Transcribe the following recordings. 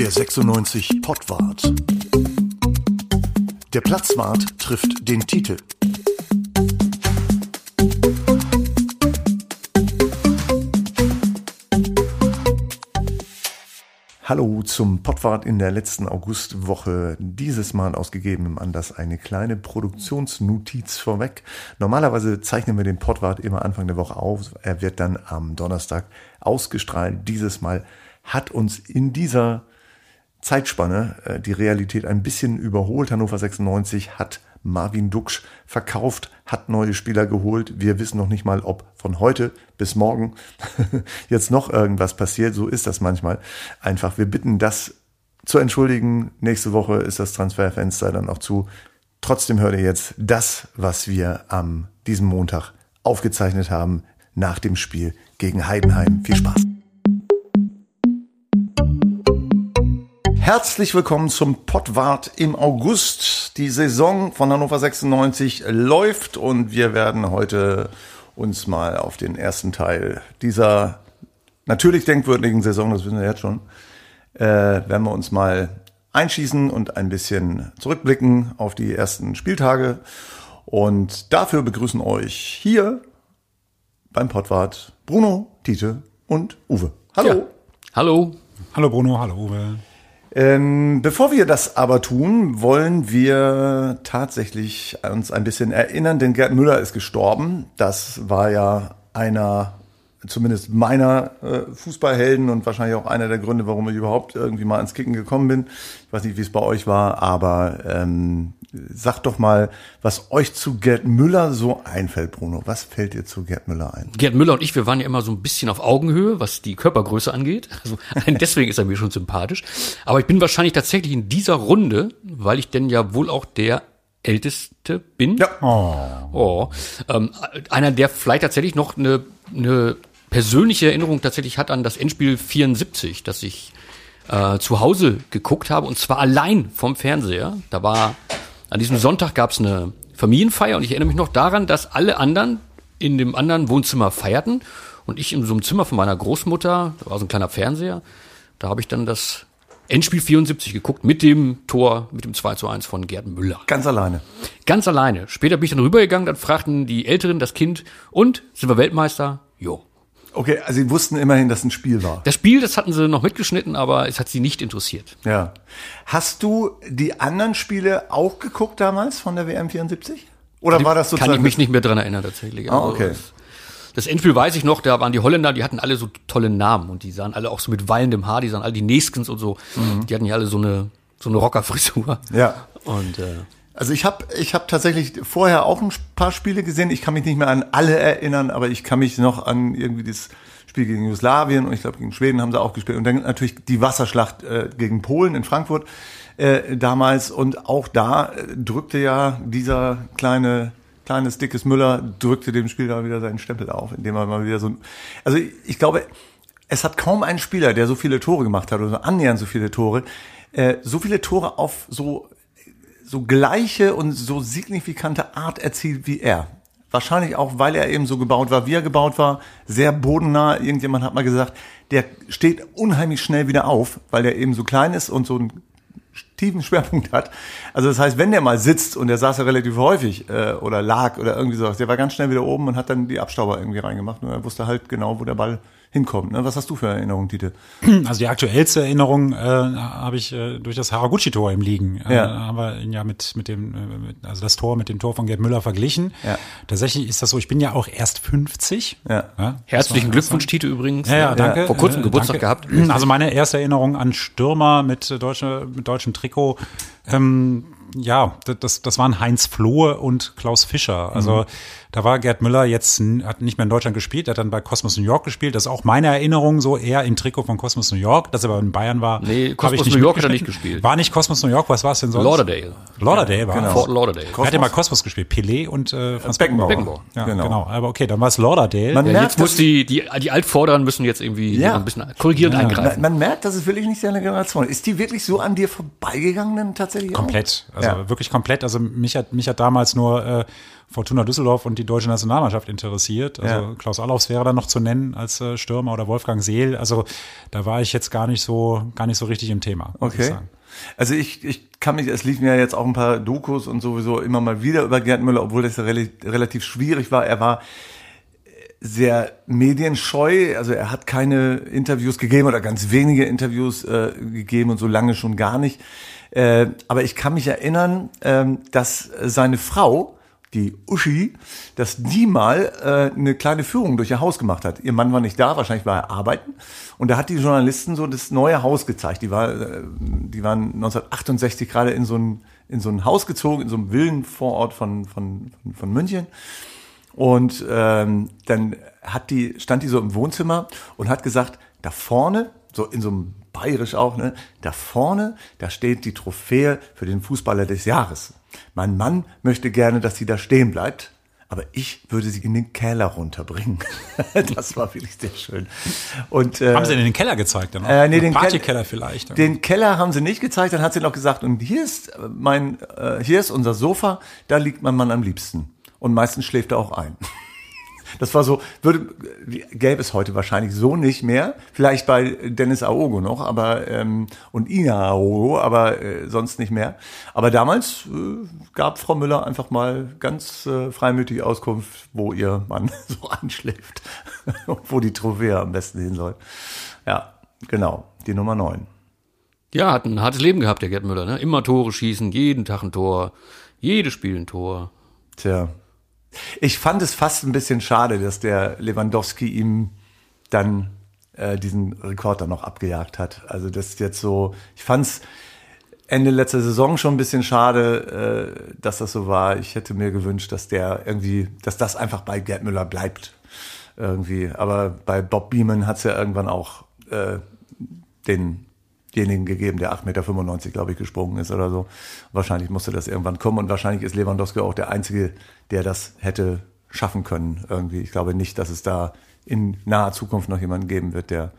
Der 96 Pottwart. Der Platzwart trifft den Titel. Hallo zum Pottwart in der letzten Augustwoche. Dieses Mal ausgegeben im Anlass eine kleine Produktionsnotiz vorweg. Normalerweise zeichnen wir den Pottwart immer Anfang der Woche auf. Er wird dann am Donnerstag ausgestrahlt. Dieses Mal hat uns in dieser Zeitspanne äh, die Realität ein bisschen überholt. Hannover 96 hat Marvin Duksch verkauft, hat neue Spieler geholt. Wir wissen noch nicht mal, ob von heute bis morgen jetzt noch irgendwas passiert. So ist das manchmal einfach. Wir bitten das zu entschuldigen. Nächste Woche ist das Transferfenster dann auch zu. Trotzdem hört ihr jetzt das, was wir am diesem Montag aufgezeichnet haben nach dem Spiel gegen Heidenheim. Viel Spaß. Herzlich willkommen zum Pottwart im August. Die Saison von Hannover 96 läuft und wir werden heute uns mal auf den ersten Teil dieser natürlich denkwürdigen Saison, das wissen wir jetzt schon, äh, werden wir uns mal einschießen und ein bisschen zurückblicken auf die ersten Spieltage. Und dafür begrüßen euch hier beim Pottwart Bruno, Tite und Uwe. Hallo. Ja. Hallo. Hallo Bruno, hallo Uwe. Ähm, bevor wir das aber tun, wollen wir tatsächlich uns ein bisschen erinnern, denn Gerd Müller ist gestorben. Das war ja einer, zumindest meiner äh, Fußballhelden und wahrscheinlich auch einer der Gründe, warum ich überhaupt irgendwie mal ins Kicken gekommen bin. Ich weiß nicht, wie es bei euch war, aber ähm, Sagt doch mal, was euch zu Gerd Müller so einfällt, Bruno. Was fällt dir zu Gerd Müller ein? Gerd Müller und ich, wir waren ja immer so ein bisschen auf Augenhöhe, was die Körpergröße angeht. Also deswegen ist er mir schon sympathisch. Aber ich bin wahrscheinlich tatsächlich in dieser Runde, weil ich denn ja wohl auch der Älteste bin. Ja. Oh. oh ähm, einer, der vielleicht tatsächlich noch eine, eine persönliche Erinnerung tatsächlich hat an das Endspiel 74, das ich äh, zu Hause geguckt habe und zwar allein vom Fernseher. Da war an diesem Sonntag gab es eine Familienfeier und ich erinnere mich noch daran, dass alle anderen in dem anderen Wohnzimmer feierten und ich in so einem Zimmer von meiner Großmutter, da war so ein kleiner Fernseher, da habe ich dann das Endspiel 74 geguckt mit dem Tor, mit dem 2 zu 1 von Gerd Müller. Ganz alleine. Ganz alleine. Später bin ich dann rübergegangen, dann fragten die Älteren das Kind, und sind wir Weltmeister? Jo. Okay, also sie wussten immerhin, dass ein Spiel war. Das Spiel, das hatten sie noch mitgeschnitten, aber es hat sie nicht interessiert. Ja. Hast du die anderen Spiele auch geguckt damals von der WM 74? Oder kann war das sozusagen? Kann ich mich nicht mehr dran erinnern tatsächlich. Ah, okay. Also, das Endspiel weiß ich noch, da waren die Holländer, die hatten alle so tolle Namen und die sahen alle auch so mit wallendem Haar, die sahen alle die Neskens und so. Mhm. Die hatten ja alle so eine so eine Rockerfrisur. Ja. Und äh, also ich habe ich hab tatsächlich vorher auch ein paar Spiele gesehen. Ich kann mich nicht mehr an alle erinnern, aber ich kann mich noch an irgendwie das Spiel gegen Jugoslawien und ich glaube gegen Schweden haben sie auch gespielt. Und dann natürlich die Wasserschlacht äh, gegen Polen in Frankfurt äh, damals. Und auch da äh, drückte ja dieser kleine kleines, dickes Müller drückte dem Spiel da wieder seinen Stempel auf, indem er mal wieder so. Also ich, ich glaube, es hat kaum einen Spieler, der so viele Tore gemacht hat oder so annähernd so viele Tore, äh, so viele Tore auf so so gleiche und so signifikante Art erzielt wie er. Wahrscheinlich auch, weil er eben so gebaut war, wie er gebaut war, sehr bodennah. Irgendjemand hat mal gesagt, der steht unheimlich schnell wieder auf, weil er eben so klein ist und so einen tiefen Schwerpunkt hat. Also das heißt, wenn der mal sitzt und der saß ja relativ häufig äh, oder lag oder irgendwie sowas, der war ganz schnell wieder oben und hat dann die Abstauber irgendwie reingemacht und er wusste halt genau, wo der Ball hinkommt. Ne? Was hast du für Erinnerungen, Tite? Also die aktuellste Erinnerung äh, habe ich äh, durch das Haraguchi-Tor im Liegen. Äh, ja. haben wir ihn ja mit, mit dem, äh, mit, also das Tor mit dem Tor von Gerd Müller verglichen. Ja. Tatsächlich ist das so, ich bin ja auch erst 50. Ja. ja Herzlichen Glückwunsch, Tite, übrigens. Ja, ja danke. Vor kurzem äh, Geburtstag danke. gehabt. Also meine erste Erinnerung an Stürmer mit, deutsche, mit deutschem Trikot. Ähm, ja, das, das waren Heinz Flohe und Klaus Fischer. Also mhm. Da war Gerd Müller jetzt, hat nicht mehr in Deutschland gespielt, hat dann bei Cosmos New York gespielt. Das ist auch meine Erinnerung, so eher im Trikot von Cosmos New York, dass er aber in Bayern war. Nee, Cosmos New York hat er nicht gespielt. War nicht Cosmos New York, was war es denn sonst? Lauderdale. Lauderdale war genau. Fort Lauderdale. Er hat ja mal Cosmos gespielt, Pelé und äh, Franz Beckenbauer. Beckenbauer. Ja, genau. genau. Aber okay, dann war es Lauderdale. Man ja, merkt, jetzt muss die, die, die Altvorderen müssen jetzt irgendwie ja. ein bisschen korrigierend ja. eingreifen. Man, man, merkt, dass es wirklich nicht seine Generation ist. die wirklich so an dir vorbeigegangen denn tatsächlich Komplett. Auch? Also wirklich komplett. Also mich hat, mich hat damals nur äh, Fortuna Düsseldorf und die deutsche Nationalmannschaft interessiert. Also Ja. Klaus Allofs wäre da noch zu nennen als äh, Stürmer oder Wolfgang Seel. Also da war ich jetzt gar nicht so, gar nicht so richtig im Thema. Okay. sagen. Also ich, ich kann mich, es liefen ja jetzt auch ein paar Dokus und sowieso immer mal wieder über Gerd Müller, obwohl das ja rel relativ schwierig war. Er war sehr medienscheu, also er hat keine Interviews gegeben oder ganz wenige Interviews äh, gegeben und so lange schon gar nicht. Äh, aber ich kann mich erinnern, ähm, dass seine Frau, die Uschi, dass die mal äh, eine kleine Führung durch ihr Haus gemacht hat. Ihr Mann war nicht da, wahrscheinlich war er arbeiten. Und da hat die Journalisten so das neue Haus gezeigt. Die, war, äh, die waren 1968 gerade in so ein, in so ein Haus gezogen, in so einem Villenvorort von, von, von, von München. Und ähm, dann hat die, stand die so im Wohnzimmer und hat gesagt, da vorne, so in so einem Bayerisch auch, ne, da vorne, da steht die Trophäe für den Fußballer des Jahres. Mein Mann möchte gerne, dass sie da stehen bleibt, aber ich würde sie in den Keller runterbringen. das war wirklich sehr schön. Und, äh, Haben sie denn den Keller gezeigt dann? auch? äh, nee, den Partykeller vielleicht. Den Keller haben sie nicht gezeigt, dann hat sie noch gesagt, und hier ist äh, mein, äh, hier ist unser Sofa, da liegt mein Mann am liebsten. Und meistens schläft er auch ein. Das war so, würde, gäbe es heute wahrscheinlich so nicht mehr. Vielleicht bei Dennis Aogo noch, aber, ähm, und Ina Aogo, aber äh, sonst nicht mehr. Aber damals äh, gab Frau Müller einfach mal ganz äh, freimütig Auskunft, wo ihr Mann so anschläft. und wo die Trophäe am besten hin soll. Ja, genau, die Nummer neun. Ja, hat ein hartes Leben gehabt, der Gerd Müller. Ne? Immer Tore schießen, jeden Tag ein Tor, jedes Spiel ein Tor. Tja. Ich fand es fast ein bisschen schade, dass der Lewandowski ihm dann äh, diesen Rekord dann noch abgejagt hat. Also das ist jetzt so, ich fand es Ende letzter Saison schon ein bisschen schade, äh, dass das so war. Ich hätte mir gewünscht, dass der irgendwie, dass das einfach bei Gerd Müller bleibt. Irgendwie. Aber bei Bob Beeman hat es ja irgendwann auch äh, denjenigen gegeben, der 8,95 Meter, glaube ich, gesprungen ist oder so. Wahrscheinlich musste das irgendwann kommen und wahrscheinlich ist Lewandowski auch der Einzige, der das hätte schaffen können irgendwie. Ich glaube nicht, dass es da in naher Zukunft noch jemanden geben wird, der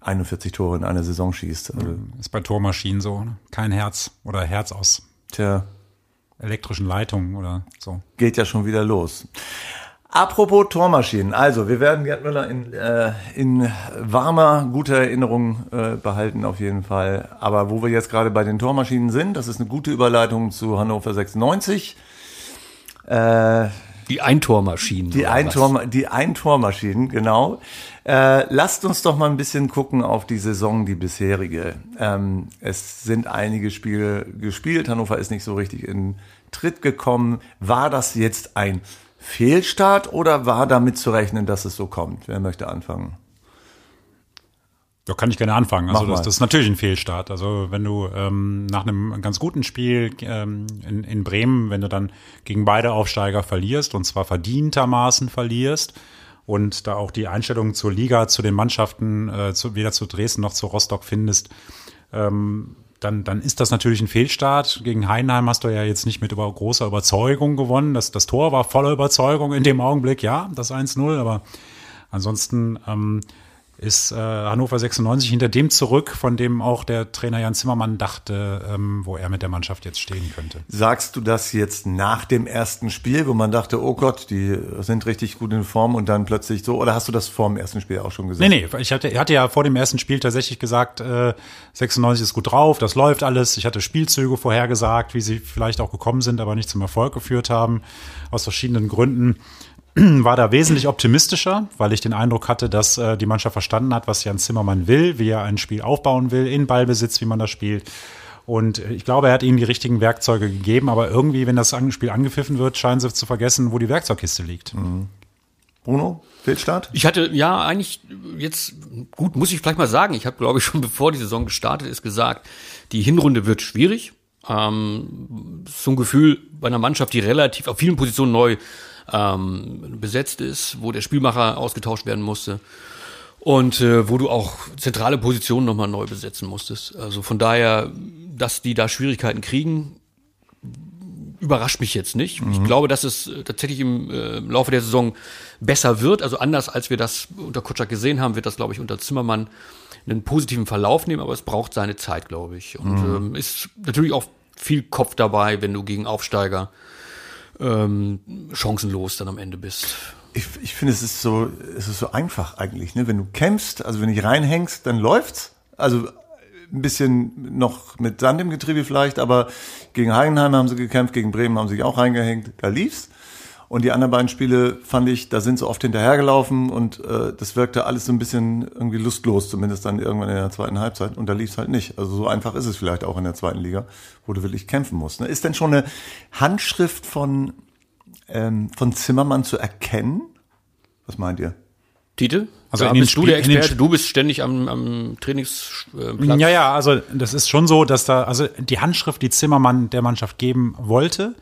41 Tore in einer Saison schießt. Also, Ist bei Tormaschinen so. Ne? Kein Herz oder Herz aus tja, elektrischen Leitungen oder so. geht ja schon wieder los. Apropos Tormaschinen, also wir werden Gerd Müller in, äh, in warmer, guter Erinnerung äh, behalten auf jeden Fall. Aber wo wir jetzt gerade bei den Tormaschinen sind, das ist eine gute Überleitung zu Hannover 96. Äh, Die Eintormaschinen. die, Eintor, die Eintormaschinen, genau. Äh, lasst uns doch mal ein bisschen gucken auf die Saison, die bisherige. Ähm, es sind einige Spiele gespielt. Hannover ist nicht so richtig in Tritt gekommen. War das jetzt ein Fehlstart oder war damit zu rechnen, dass es so kommt? Wer möchte anfangen? Da kann ich gerne anfangen. Also das, das ist natürlich ein Fehlstart. Also wenn du ähm, nach einem ganz guten Spiel ähm, in, in Bremen, wenn du dann gegen beide Aufsteiger verlierst und zwar verdientermaßen verlierst und da auch die Einstellung zur Liga, zu den Mannschaften, äh, zu, weder zu Dresden noch zu Rostock findest, ähm, dann, dann ist das natürlich ein Fehlstart. Gegen Heidenheim hast du ja jetzt nicht mit über großer Überzeugung gewonnen. Das, das Tor war voller Überzeugung in dem Augenblick, ja, das 1-0, aber ansonsten ähm, ist äh, Hannover 96 hinter dem zurück, von dem auch der Trainer Jan Zimmermann dachte, ähm, wo er mit der Mannschaft jetzt stehen könnte. Sagst du das jetzt nach dem ersten Spiel, wo man dachte, oh Gott, die sind richtig gut in Form und dann plötzlich so, oder hast du das vor dem ersten Spiel auch schon gesagt? Nee, nee, ich hatte, hatte ja vor dem ersten Spiel tatsächlich gesagt, äh, 96 ist gut drauf, das läuft alles. Ich hatte Spielzüge vorhergesagt, wie sie vielleicht auch gekommen sind, aber nicht zum Erfolg geführt haben, aus verschiedenen Gründen. War da wesentlich optimistischer, weil ich den Eindruck hatte, dass äh, die Mannschaft verstanden hat, was Jan Zimmermann will, wie er ein Spiel aufbauen will, in Ballbesitz, wie man das spielt. Und äh, ich glaube, er hat ihnen die richtigen Werkzeuge gegeben, aber irgendwie, wenn das Spiel angepfiffen wird, scheinen sie zu vergessen, wo die Werkzeugkiste liegt. Bruno, Fehlstart? Ich hatte ja eigentlich jetzt, gut, muss ich vielleicht mal sagen, ich habe, glaube ich, schon bevor die Saison gestartet ist, gesagt, die Hinrunde wird schwierig. Ähm, so ein Gefühl bei einer Mannschaft, die relativ auf vielen Positionen neu ähm, besetzt ist, wo der Spielmacher ausgetauscht werden musste und äh, wo du auch zentrale Positionen nochmal neu besetzen musstest. Also von daher, dass die da Schwierigkeiten kriegen, überrascht mich jetzt nicht. Ich glaube, dass es äh, tatsächlich im äh, Laufe der Saison besser wird. Also anders als wir das unter Kutschak gesehen haben, wird das, glaube ich, unter Zimmermann einen positiven Verlauf nehmen, aber es braucht seine Zeit, glaube ich. Und ähm, ist natürlich auch viel Kopf dabei, wenn du gegen Aufsteiger ähm, chancenlos dann am Ende bist. Ich, ich finde, es ist so, es ist so einfach eigentlich, ne? Wenn du kämpfst, also wenn du reinhängst, dann läuft's. Also ein bisschen noch mit Sand im Getriebe vielleicht, aber gegen Heidenheim haben sie gekämpft, gegen Bremen haben sie sich auch reingehängt, da lief's. Und die anderen beiden Spiele fand ich, da sind sie oft hinterhergelaufen und äh, das wirkte alles so ein bisschen irgendwie lustlos, zumindest dann irgendwann in der zweiten Halbzeit. Und da lief's halt nicht. Also so einfach ist es vielleicht auch in der zweiten Liga, wo du wirklich kämpfen musst. Ne? Ist denn schon eine Handschrift von, ähm, von Zimmermann zu erkennen? Was meint ihr? Tite? Also da in den bist du Spiel- der in den Experte, du bist ständig am, am Trainingsplatz. Ja, ja, also das ist schon so, dass da, also die Handschrift, die Zimmermann der Mannschaft geben wollte,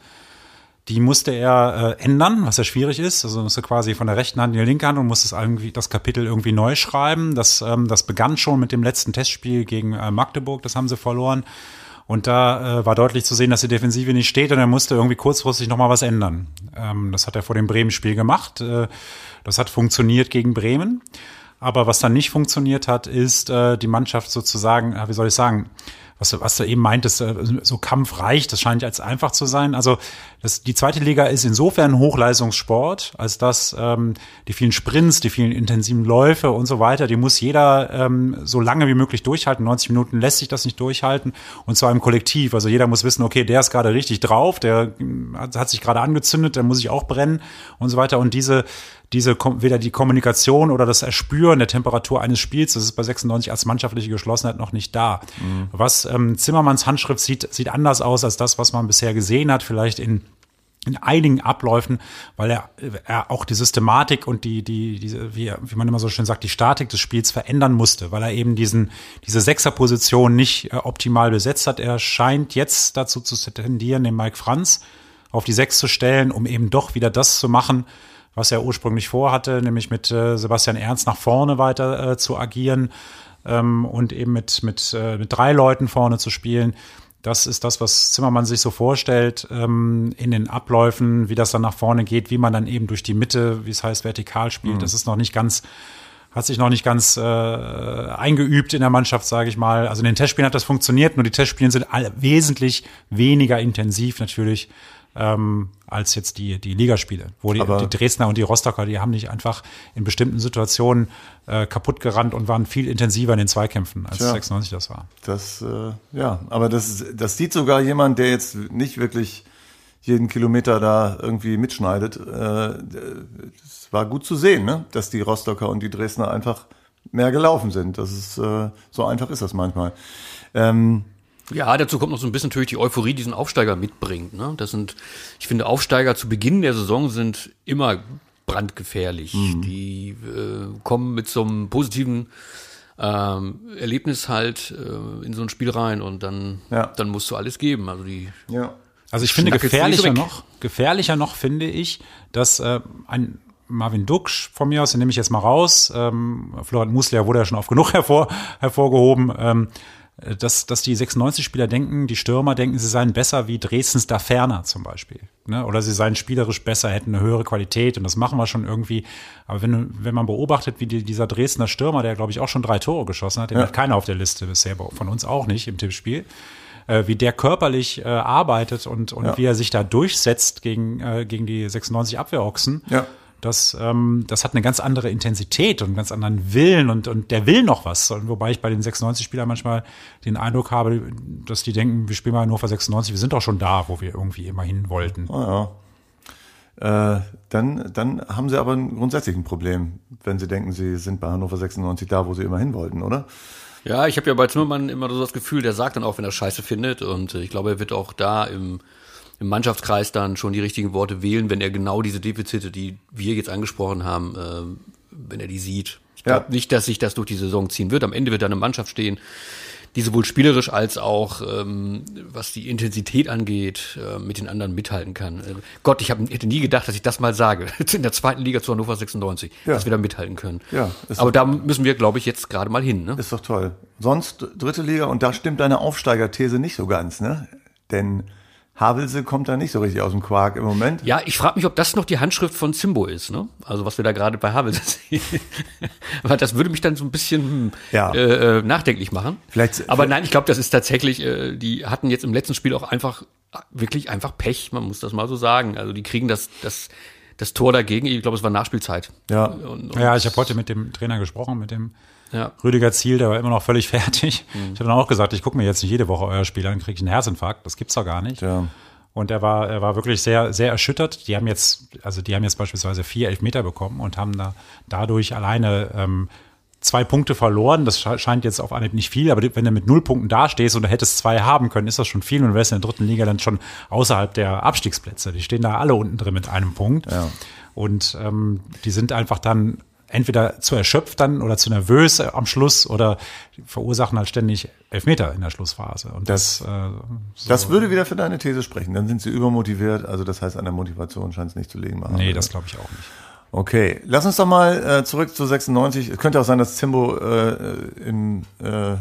die musste er äh, ändern, was ja schwierig ist. Also musste quasi von der rechten Hand in die linke Hand und musste es irgendwie das Kapitel irgendwie neu schreiben. Das, ähm, das begann schon mit dem letzten Testspiel gegen äh, Magdeburg, das haben sie verloren. Und da äh, war deutlich zu sehen, dass die Defensive nicht steht und er musste irgendwie kurzfristig nochmal was ändern. Ähm, das hat er vor dem Bremen-Spiel gemacht. Äh, das hat funktioniert gegen Bremen. Aber was dann nicht funktioniert hat, ist äh, die Mannschaft sozusagen, ja, wie soll ich sagen, was, was du eben meintest, äh, so kampfreich, das scheint als einfach zu sein. Also das, die zweite Liga ist insofern ein Hochleistungssport, als dass ähm, die vielen Sprints, die vielen intensiven Läufe und so weiter, die muss jeder ähm, so lange wie möglich durchhalten. 90 Minuten lässt sich das nicht durchhalten und zwar im Kollektiv. Also jeder muss wissen, okay, der ist gerade richtig drauf, der ähm, hat, hat sich gerade angezündet, der muss sich auch brennen und so weiter. Und diese diese weder die Kommunikation oder das Erspüren der Temperatur eines Spiels, das ist bei 96 als mannschaftliche Geschlossenheit noch nicht da. Was ähm, Zimmermanns Handschrift sieht, sieht anders aus als das, was man bisher gesehen hat, vielleicht in in einigen Abläufen, weil er, er auch die Systematik und die, die, diese, wie, wie man immer so schön sagt, die Statik des Spiels verändern musste, weil er eben diesen, diese Sechserposition nicht äh, optimal besetzt hat. Er scheint jetzt dazu zu tendieren, den Mike Franz auf die Sechs zu stellen, um eben doch wieder das zu machen, was er ursprünglich vorhatte, nämlich mit äh, Sebastian Ernst nach vorne weiter äh, zu agieren ähm, und eben mit, mit, mit drei Leuten vorne zu spielen. Das ist das, was Zimmermann sich so vorstellt ähm, in den Abläufen, wie das dann nach vorne geht, wie man dann eben durch die Mitte, wie es heißt, vertikal spielt. Das ist noch nicht ganz, hat sich noch nicht ganz äh, eingeübt in der Mannschaft, sage ich mal. Also in den Testspielen hat das funktioniert, nur die Testspiele sind alle wesentlich weniger intensiv natürlich ähm, als jetzt die, die Ligaspiele, wo die, die Dresdner und die Rostocker, die haben nicht einfach in bestimmten Situationen äh, kaputt gerannt und waren viel intensiver in den Zweikämpfen, als Tja. 96 das war. Das, äh, ja, aber das, das sieht sogar jemand, der jetzt nicht wirklich jeden Kilometer da irgendwie mitschneidet. Äh, es war gut zu sehen, ne? dass die Rostocker und die Dresdner einfach mehr gelaufen sind. Das ist, äh, so einfach ist das manchmal. Ähm, Ja, dazu kommt noch so ein bisschen natürlich die Euphorie, die diesen Aufsteiger mitbringt. Ne? Das sind, ich finde, Aufsteiger zu Beginn der Saison sind immer brandgefährlich. Mhm. Die äh, kommen mit so einem positiven ähm, Erlebnis halt äh, in so ein Spiel rein und dann, Ja. dann musst du alles geben. Also die ja. Also ich finde gefährlicher noch, gefährlicher noch finde ich, dass äh, ein Marvin Duksch von mir aus, den nehme ich jetzt mal raus, ähm, Florian Musler wurde ja schon oft genug hervor, hervorgehoben, ähm, äh, dass, dass die 96-Spieler denken, die Stürmer denken, sie seien besser wie Dresdens da Ferner zum Beispiel. Ne? Oder sie seien spielerisch besser, hätten eine höhere Qualität und das machen wir schon irgendwie. Aber wenn, wenn man beobachtet, wie die, dieser Dresdner Stürmer, der glaube ich auch schon drei Tore geschossen hat, den Ja. hat keiner auf der Liste bisher, von uns auch nicht im Tippspiel, äh, wie der körperlich äh, arbeitet und, und Ja. wie er sich da durchsetzt gegen, äh, gegen die 96 Abwehrochsen. Ja. Das, ähm, das hat eine ganz andere Intensität und einen ganz anderen Willen und, und der will noch was. Und Wobei ich bei den 96-Spielern manchmal den Eindruck habe, dass die denken, wir spielen mal für 96, wir sind doch schon da, wo wir irgendwie immer hin wollten. Ah, ja. Äh, dann, dann haben sie aber ein grundsätzliches Problem, wenn sie denken, sie sind bei Hannover 96 da, wo sie immer hin wollten, oder? Ja, ich habe ja bei Zimmermann immer so das Gefühl, der sagt dann auch, wenn er Scheiße findet. Und äh, ich glaube, er wird auch da im, im Mannschaftskreis dann schon die richtigen Worte wählen, wenn er genau diese Defizite, die wir jetzt angesprochen haben, ähm, wenn er die sieht. Ich glaube Ja. nicht, dass sich das durch die Saison ziehen wird. Am Ende wird da eine Mannschaft stehen, die sowohl spielerisch als auch, ähm, was die Intensität angeht, äh, mit den anderen mithalten kann. Äh, Gott, ich hab, hätte nie gedacht, dass ich das mal sage. In der zweiten Liga zu Hannover 96, Ja. dass wir da mithalten können. Ja, Aber da müssen wir, glaube ich, jetzt gerade mal hin. Ne? Ist doch toll. Sonst dritte Liga und da stimmt deine Aufsteigerthese nicht so ganz, ne? Denn Havelse kommt da nicht so richtig aus dem Quark im Moment. Ja, ich frage mich, ob das noch die Handschrift von Zimbo ist, ne? Also was wir da gerade bei Havel sehen. Weil das würde mich dann so ein bisschen hm, Ja. äh, äh, nachdenklich machen. Vielleicht- Aber nein, ich glaube, das ist tatsächlich, äh, die hatten jetzt im letzten Spiel auch einfach wirklich einfach Pech, man muss das mal so sagen. Also die kriegen das, das, das Tor dagegen, ich glaube, es war Nachspielzeit. Ja. Und, und, Ja, ich habe heute mit dem Trainer gesprochen, mit dem ja. Rüdiger Ziel, der war immer noch völlig fertig. Ich habe dann auch gesagt, ich gucke mir jetzt nicht jede Woche euer Spiel an, kriege ich einen Herzinfarkt. Das gibt's doch gar nicht. Ja. Und er war, er war wirklich sehr, sehr erschüttert. Die haben jetzt, also die haben jetzt beispielsweise vier Elfmeter bekommen und haben da dadurch alleine ähm, zwei Punkte verloren. Das sche- scheint jetzt auf Anhieb nicht viel, aber wenn du mit null Punkten dastehst und du hättest zwei haben können, ist das schon viel und du wärst in der dritten Liga dann schon außerhalb der Abstiegsplätze. Die stehen da alle unten drin mit einem Punkt. Ja. Und ähm, die sind einfach dann entweder zu erschöpft dann oder zu nervös am Schluss oder verursachen halt ständig Elfmeter in der Schlussphase. Und das, äh, so, Das würde wieder für deine These sprechen. Dann sind sie übermotiviert. Also das heißt, an der Motivation scheint es nicht zu liegen. nee, das glaube ich auch nicht. Okay, lass uns doch mal äh, zurück zu 96. Es könnte auch sein, dass Zimbo äh, in, äh,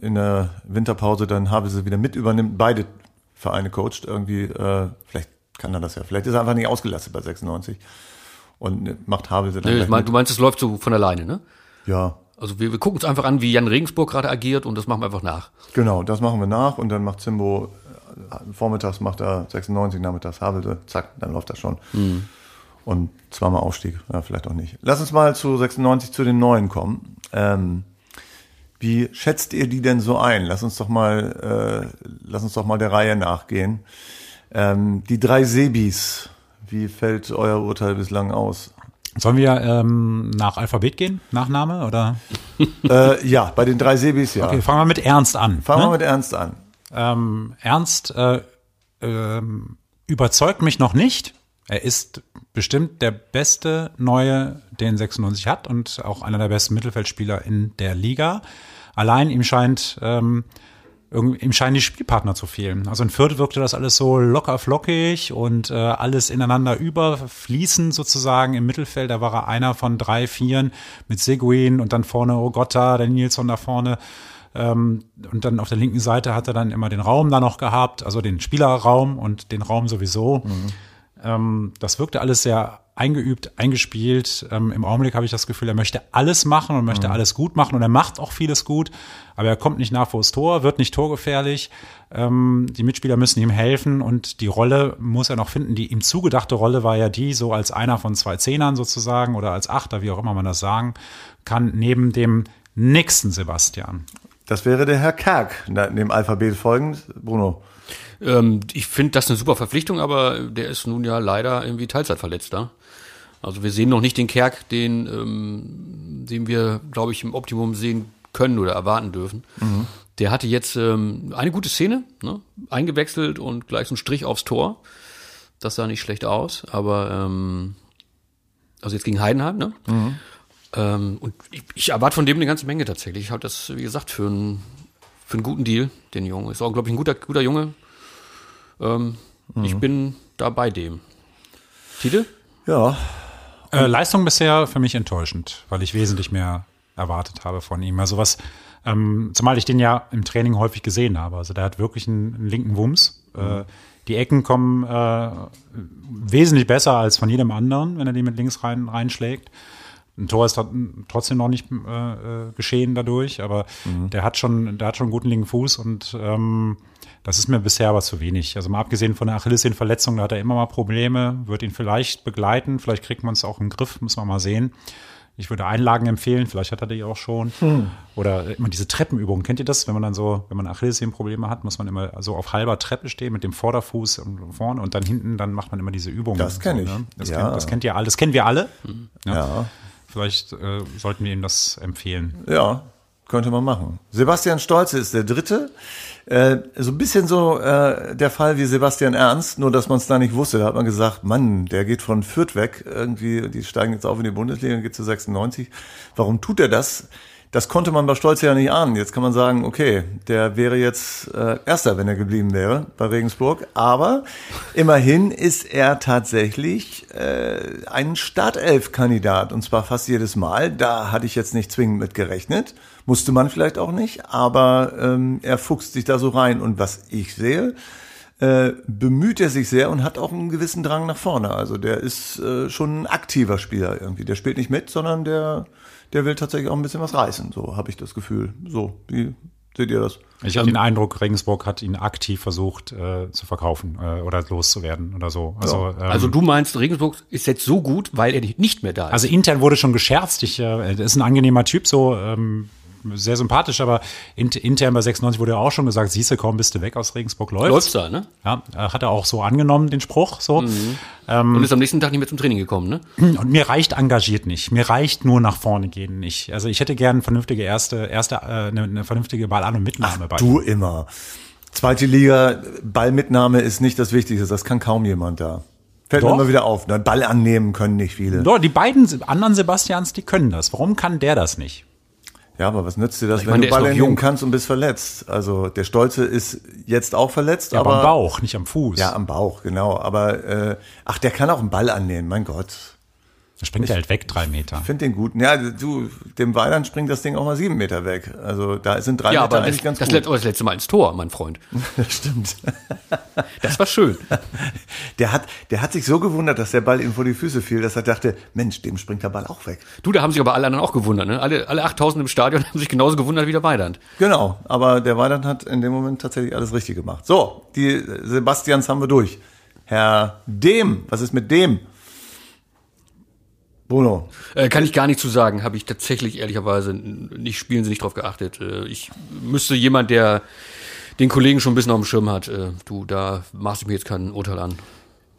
in der Winterpause dann Havelse wieder mit übernimmt, beide Vereine coacht. Irgendwie, äh, vielleicht kann er das ja. Vielleicht ist er einfach nicht ausgelastet bei 96 und macht Havelse dann Nee, mein, du meinst, es läuft so von alleine, ne? Ja, Also wir, wir gucken uns einfach an, wie Jan Regensburg gerade agiert und das machen wir einfach nach. genau, das machen wir nach und dann macht Zimbo äh, vormittags macht er 96, nachmittags Havelse, zack, dann läuft das schon. Und zweimal Aufstieg, ja, vielleicht auch nicht. Lass uns mal zu 96 zu den Neuen kommen. Ähm, wie schätzt ihr die denn so ein? Lass uns doch mal, äh, lass uns doch mal der Reihe nachgehen. Ähm, die drei Sebis, wie fällt euer Urteil bislang aus? Sollen wir ähm, nach Alphabet gehen? Nachname? Oder? äh, ja, bei den drei Sebis ja. Okay, fangen wir mit Ernst an. Fangen ne? wir mit Ernst an. Ähm, Ernst äh, ähm, überzeugt mich noch nicht. Er ist bestimmt der beste Neue, den 96 hat und auch einer der besten Mittelfeldspieler in der Liga. Allein ihm scheint ähm, ihm scheinen die Spielpartner zu fehlen. Also in Fürth wirkte das alles so locker flockig und äh, alles ineinander überfließen sozusagen im Mittelfeld. Da war er einer von drei, vieren mit Seguin und dann vorne Ogotta, der Nilsson da vorne. Ähm, und dann auf der linken Seite hat er dann immer den Raum da noch gehabt, also den Spielerraum und den Raum sowieso. Ähm, das wirkte alles sehr eingeübt, eingespielt. Ähm, Im Augenblick habe ich das Gefühl, er möchte alles machen und möchte alles gut machen und er macht auch vieles gut, aber er kommt nicht nah vors Tor, wird nicht torgefährlich. Ähm, die Mitspieler müssen ihm helfen und die Rolle muss er noch finden. Die ihm zugedachte Rolle war ja die, so als einer von zwei Zehnern sozusagen oder als Achter, wie auch immer man das sagen kann, neben dem nächsten Sebastian. Das wäre der Herr Kerk, na, dem Alphabet folgend. Bruno. Ähm, ich finde das eine super Verpflichtung, aber der ist nun ja leider irgendwie Teilzeitverletzter. Also wir sehen noch nicht den Kerk, den, ähm, den wir, glaube ich, im Optimum sehen können oder erwarten dürfen. Der hatte jetzt ähm, eine gute Szene, ne? eingewechselt und gleich so einen Strich aufs Tor. Das sah nicht schlecht aus, aber ähm, also jetzt gegen Heidenheim, ne? Ähm, und ich, ich erwarte von dem eine ganze Menge tatsächlich. Ich halte das, wie gesagt, für einen, für einen guten Deal, den Jungen. Ist auch, glaube ich, ein guter, guter Junge. Ähm, Ich bin da bei dem. Tide? Ja, Äh, Leistung bisher für mich enttäuschend, weil ich wesentlich mehr erwartet habe von ihm. Also was, ähm, zumal ich den ja im Training häufig gesehen habe. Also der hat wirklich einen, einen linken Wumms. Äh, die Ecken kommen äh, wesentlich besser als von jedem anderen, wenn er die mit links rein reinschlägt. Ein Tor ist tr- trotzdem noch nicht äh, äh, geschehen dadurch, aber der hat schon, der hat schon einen guten linken Fuß und ähm, das ist mir bisher aber zu wenig. Also mal abgesehen von der Achillessehnenverletzung, da hat er immer mal Probleme, wird ihn vielleicht begleiten, vielleicht kriegt man es auch im Griff, muss man mal sehen. Ich würde Einlagen empfehlen, vielleicht hat er die auch schon. Oder immer diese Treppenübungen. Kennt ihr das? Wenn man dann so, wenn man Achillessehnenprobleme hat, muss man immer so auf halber Treppe stehen mit dem Vorderfuß und vorne und dann hinten, dann macht man immer diese Übungen. Das und kenn so, ich. Ne? Das, Ja. kennt, das kennt ihr alle. Das kennen wir alle. ja, Vielleicht äh, sollten wir ihm das empfehlen. ja, könnte man machen. Sebastian Stolze ist der Dritte. Äh, so ein bisschen so äh, der Fall wie Sebastian Ernst, nur dass man es da nicht wusste. Da hat man gesagt, Mann, der geht von Fürth weg. Irgendwie, die steigen jetzt auf in die Bundesliga und geht zu 96. Warum tut er das? Das konnte man bei Stolze ja nicht ahnen. Jetzt kann man sagen, okay, der wäre jetzt äh, Erster, wenn er geblieben wäre bei Regensburg. Aber immerhin ist er tatsächlich äh, ein Startelf-Kandidat und zwar fast jedes Mal. Da hatte ich jetzt nicht zwingend mit gerechnet. Musste man vielleicht auch nicht, aber ähm, er fuchst sich da so rein. Und was ich sehe, äh, bemüht er sich sehr und hat auch einen gewissen Drang nach vorne. Also der ist äh, schon ein aktiver Spieler irgendwie. Der spielt nicht mit, sondern der, der will tatsächlich auch ein bisschen was reißen. So habe ich das Gefühl. So, wie Seht ihr das? Ich habe den Eindruck, Regensburg hat ihn aktiv versucht äh, zu verkaufen äh, oder loszuwerden oder so. Also, ähm, Also du meinst, Regensburg ist jetzt so gut, weil er nicht mehr da ist. also intern wurde schon gescherzt. Ich, äh, er ist ein angenehmer Typ, so ähm, sehr sympathisch, aber int, intern bei 96 wurde ja auch schon gesagt, siehst du, kaum bist du weg aus Regensburg, läuft's. Läuft's da, ne? Ja, äh, hat er auch so angenommen, den Spruch. So. Und ist am nächsten Tag nicht mehr zum Training gekommen, ne? Und mir reicht engagiert nicht. Mir reicht nur nach vorne gehen nicht. Also ich hätte gern eine vernünftige erste, erste äh, eine, eine vernünftige Ball-an- und Mitnahme bei. Du immer. Zweite Liga, Ballmitnahme ist nicht das Wichtigste. Das kann kaum jemand da. Fällt mir Doch. immer wieder auf. Ne? Ball annehmen können nicht viele. Doch, die beiden anderen Sebastians, die können das. Warum kann der das nicht? Ja, aber was nützt dir das, wenn meine, du Ball jung. kannst und bist verletzt? Also der Stolze ist jetzt auch verletzt, Ja, aber aber am Bauch, nicht am Fuß. ja am Bauch, genau. Aber äh, ach, der kann auch einen Ball annehmen. Mein Gott, Da springt er halt weg, drei Meter. ich finde den gut. Ja, du, dem Weidern springt das Ding auch mal sieben Meter weg. Also da sind drei Ja, Meter aber das, eigentlich ganz das, gut. let- oh, das letzte Mal ins Tor, mein Freund. Das stimmt. Das war schön. Der hat, der hat sich so gewundert, dass der Ball ihm vor die Füße fiel, dass er dachte, Mensch, dem springt der Ball auch weg. Du, da haben sich aber alle anderen auch gewundert, ne? Alle, alle 8000 im Stadion haben sich genauso gewundert wie der Weidand. Genau, aber der Weidand hat in dem Moment tatsächlich alles richtig gemacht. So, die Sebastians haben wir durch. Herr Dem, was ist mit dem? Bruno, Äh, kann ich gar nicht zu sagen, habe ich tatsächlich ehrlicherweise nicht spielen sie nicht drauf geachtet. Äh, ich müsste jemand, der den Kollegen schon ein bisschen auf dem Schirm hat, äh, du, da machst du mir jetzt kein Urteil an.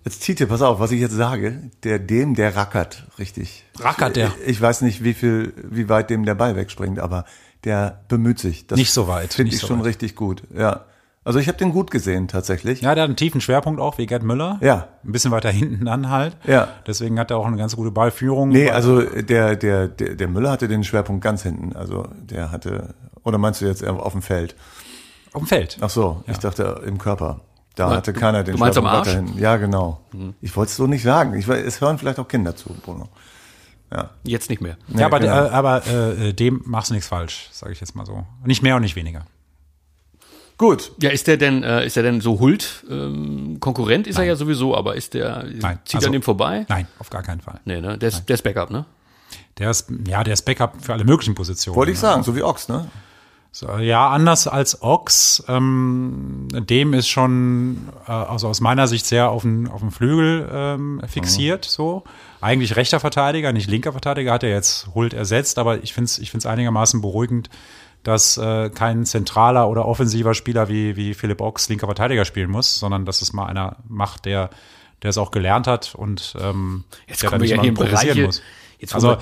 jetzt zieht ihr, pass auf, was ich jetzt sage. Der Dem, der rackert richtig. Rackert der? Ich, ich weiß nicht, wie viel, wie weit dem der Ball wegspringt, aber der bemüht sich. Das Nicht so weit, Finde ich so schon weit. richtig gut, ja. Also ich habe den gut gesehen, tatsächlich. Ja, der hat einen tiefen Schwerpunkt auch, wie Gerd Müller. Ja. Ein bisschen weiter hinten dann halt. Ja. Deswegen hat er auch eine ganz gute Ballführung. Nee, also der, der, der, der Müller hatte den Schwerpunkt ganz hinten. Also der hatte, oder meinst du jetzt auf dem Feld? auf dem Feld. Ach so, ich dachte im Körper. Da Du- hatte keiner den du meinst am Schwerpunkt Arsch? weiter hinten. Ja, genau. Ich wollte es so nicht sagen. Ich, weiß, es hören vielleicht auch Kinder zu, Bruno. Jetzt nicht mehr. ja, aber, genau. äh, aber äh, dem machst du nichts falsch, sage ich jetzt mal so. Nicht mehr und nicht weniger. Gut. Ja, ist der denn, äh, ist der denn so Hult ähm, Konkurrent? Ist er ja sowieso, aber ist der Nein. zieht Also- an dem vorbei? Nein, auf gar keinen Fall. Nee, ne? Der ist, der ist Backup, ne? Der ist, ja, der ist Backup für alle möglichen Positionen. Wollte ich sagen, so wie Ochs, ne? So, ja, anders als Ox. Ähm, dem ist schon, äh, also aus meiner Sicht sehr auf den, auf den Flügel ähm, fixiert. So eigentlich rechter Verteidiger, nicht linker Verteidiger, hat er jetzt Hult ersetzt. Aber ich finde es ich find's einigermaßen beruhigend, dass äh, kein zentraler oder offensiver Spieler wie, wie Philipp Ox linker Verteidiger spielen muss, sondern dass es mal einer macht, der der es auch gelernt hat und ähm, Jetzt der kommen wir ja mal hier in improvisieren Bereiche, jetzt Also- also,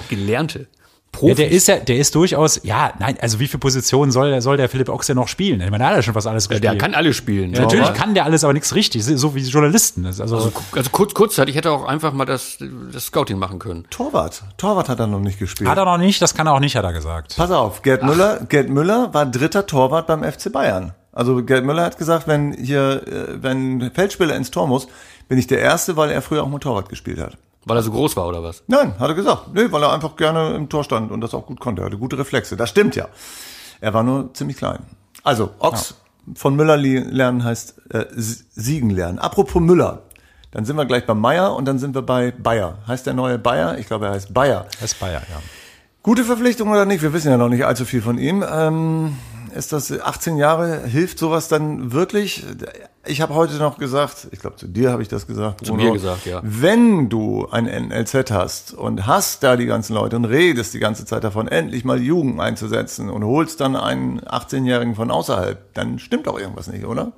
Gelernte. Ja, Profis. der ist ja, der ist durchaus, ja, nein, also wie viele Positionen soll, der- soll der Philipp Ochs denn noch spielen? Ich meine, der hat ja schon was alles Ja, gespielt. der kann alle spielen. Ja, natürlich kann der alles, aber nichts richtig, so wie Journalisten. Also, Also, also kurz, kurzzeitig hätte er auch einfach mal das, das Scouting machen können. Torwart. Torwart hat er noch nicht gespielt. hat er noch nicht, das kann er auch nicht, hat er gesagt. Pass auf, Gerd Müller, Gerd Müller war dritter Torwart beim FC Bayern. Also Gerd Müller hat gesagt, wenn hier, äh, wenn ein Feldspieler ins Tor muss, bin ich der Erste, weil er früher auch mal Torwart gespielt hat. Weil er so groß war oder was? Nein, hat er gesagt. Nee, weil er einfach gerne im Tor stand und das auch gut konnte. Er hatte gute Reflexe. Das stimmt ja. Er war nur ziemlich klein. Also, Ochs von Müller lernen heißt äh, Siegen lernen. Apropos Müller. Dann sind wir gleich bei Meier und dann sind wir bei Bayer. Heißt der neue Bayer? Ich glaube, er heißt Bayer. Ist Bayer, ja. Gute Verpflichtung oder nicht? Wir wissen ja noch nicht allzu viel von ihm. Ähm, ist das 18 Jahre? Hilft sowas dann wirklich? Ich habe heute noch gesagt, ich glaube zu dir habe ich das gesagt. Zu mir gesagt, ja. Wenn du ein NLZ hast und hast da die ganzen Leute und redest die ganze Zeit davon, endlich mal Jugend einzusetzen und holst dann einen 18-Jährigen von außerhalb, dann stimmt doch irgendwas nicht, oder?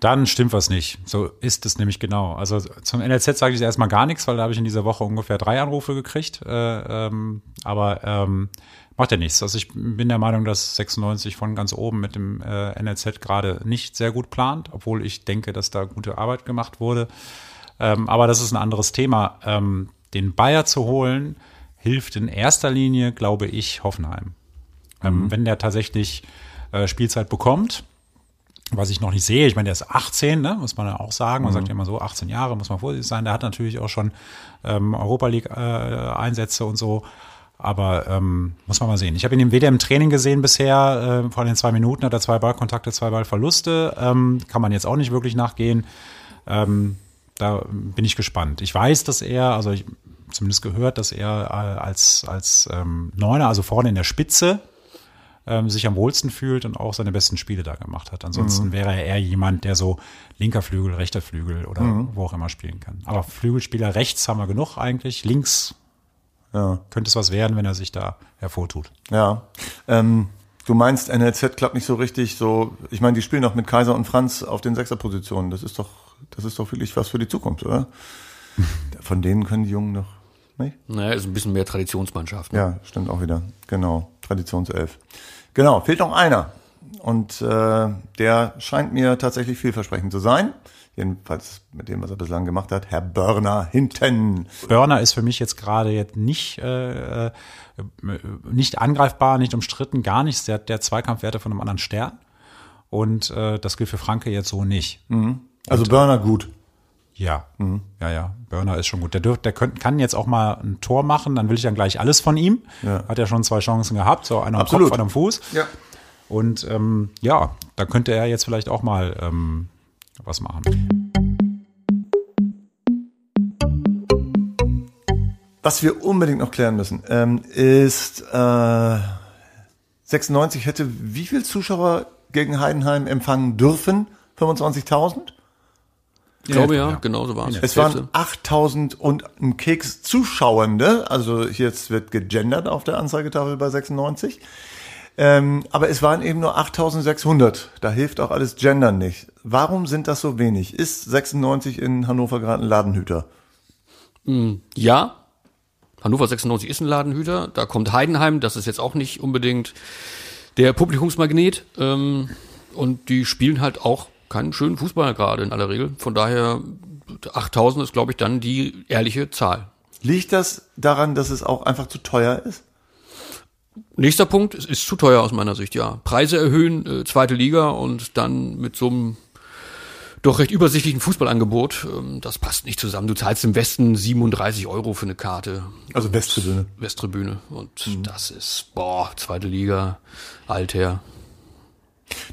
Dann stimmt was nicht. So ist es nämlich genau. Also zum NLZ sage ich erstmal gar nichts, weil da habe ich in dieser Woche ungefähr drei Anrufe gekriegt. Äh, ähm, aber ähm, macht ja nichts. Also ich bin der Meinung, dass 96 von ganz oben mit dem äh, NLZ gerade nicht sehr gut plant, obwohl ich denke, dass da gute Arbeit gemacht wurde. Ähm, aber das ist ein anderes Thema. Ähm, den Bayer zu holen, hilft in erster Linie, glaube ich, Hoffenheim. Ähm, wenn der tatsächlich äh, Spielzeit bekommt, was ich noch nicht sehe, ich meine, der ist 18, ne, muss man ja auch sagen. Man sagt ja immer so, 18 Jahre, muss man vorsichtig sein. Der hat natürlich auch schon ähm, Europa League-Einsätze und so. Aber ähm, muss man mal sehen. Ich habe ihn weder im Training gesehen bisher, äh, vor den zwei Minuten hat er zwei Ballkontakte, zwei Ballverluste. Ähm, kann man jetzt auch nicht wirklich nachgehen. Ähm, da bin ich gespannt. Ich weiß, dass er, also ich zumindest gehört, dass er äh, als, als ähm, Neuner, also vorne in der Spitze, ähm, sich am wohlsten fühlt und auch seine besten Spiele da gemacht hat. Ansonsten mhm. wäre er eher jemand, der so linker Flügel, rechter Flügel oder mhm. wo auch immer spielen kann. Aber Flügelspieler rechts haben wir genug eigentlich. Links ja. könnte es was werden, wenn er sich da hervortut. Ja. Ähm, du meinst, NLZ klappt nicht so richtig so, ich meine, die spielen doch mit Kaiser und Franz auf den Sechserpositionen. Das ist doch, das ist doch wirklich was für die Zukunft, oder? Von denen können die Jungen noch nicht? Naja, ist ein bisschen mehr Traditionsmannschaft. Ne? Ja, stimmt auch wieder. Genau, Traditionself. Genau, fehlt noch einer. Und äh, der scheint mir tatsächlich vielversprechend zu sein. Jedenfalls mit dem, was er bislang gemacht hat. Herr Börner hinten. Börner ist für mich jetzt gerade jetzt nicht, äh, äh, nicht angreifbar, nicht umstritten, gar nichts. Der hat der Zweikampfwerte von einem anderen Stern. Und äh, das gilt für Franke jetzt so nicht. Mhm. Also Und, Börner gut. Ja, mhm. ja, ja. Burner ist schon gut. Der, dürft, der könnt, kann jetzt auch mal ein Tor machen, dann will ich dann gleich alles von ihm. Ja. Hat ja schon zwei Chancen gehabt, so einer am Kopf, einer am Fuß. Ja. Und ähm, ja, da könnte er jetzt vielleicht auch mal ähm, was machen. Was wir unbedingt noch klären müssen, ähm, ist äh, 96 hätte wie viel Zuschauer gegen Heidenheim empfangen dürfen? 25.000? Ich glaube ja, ja. genau so war es. Es waren 8000 und ein Keks Zuschauende, also jetzt wird gegendert auf der Anzeigetafel bei 96. Ähm, aber es waren eben nur 8600. Da hilft auch alles Gendern nicht. Warum sind das so wenig? Ist 96 in Hannover gerade ein Ladenhüter? Hm, ja. Hannover 96 ist ein Ladenhüter. Da kommt Heidenheim. Das ist jetzt auch nicht unbedingt der Publikumsmagnet. Ähm, und die spielen halt auch keinen schönen Fußball gerade in aller Regel. Von daher 8000 ist, glaube ich, dann die ehrliche Zahl. Liegt das daran, dass es auch einfach zu teuer ist? Nächster Punkt, es ist zu teuer aus meiner Sicht, ja. Preise erhöhen, äh, zweite Liga und dann mit so einem doch recht übersichtlichen Fußballangebot, ähm, das passt nicht zusammen. Du zahlst im Westen 37 Euro für eine Karte. Also Westtribüne. Westtribüne. Und mhm. das ist, boah, zweite Liga, Alter.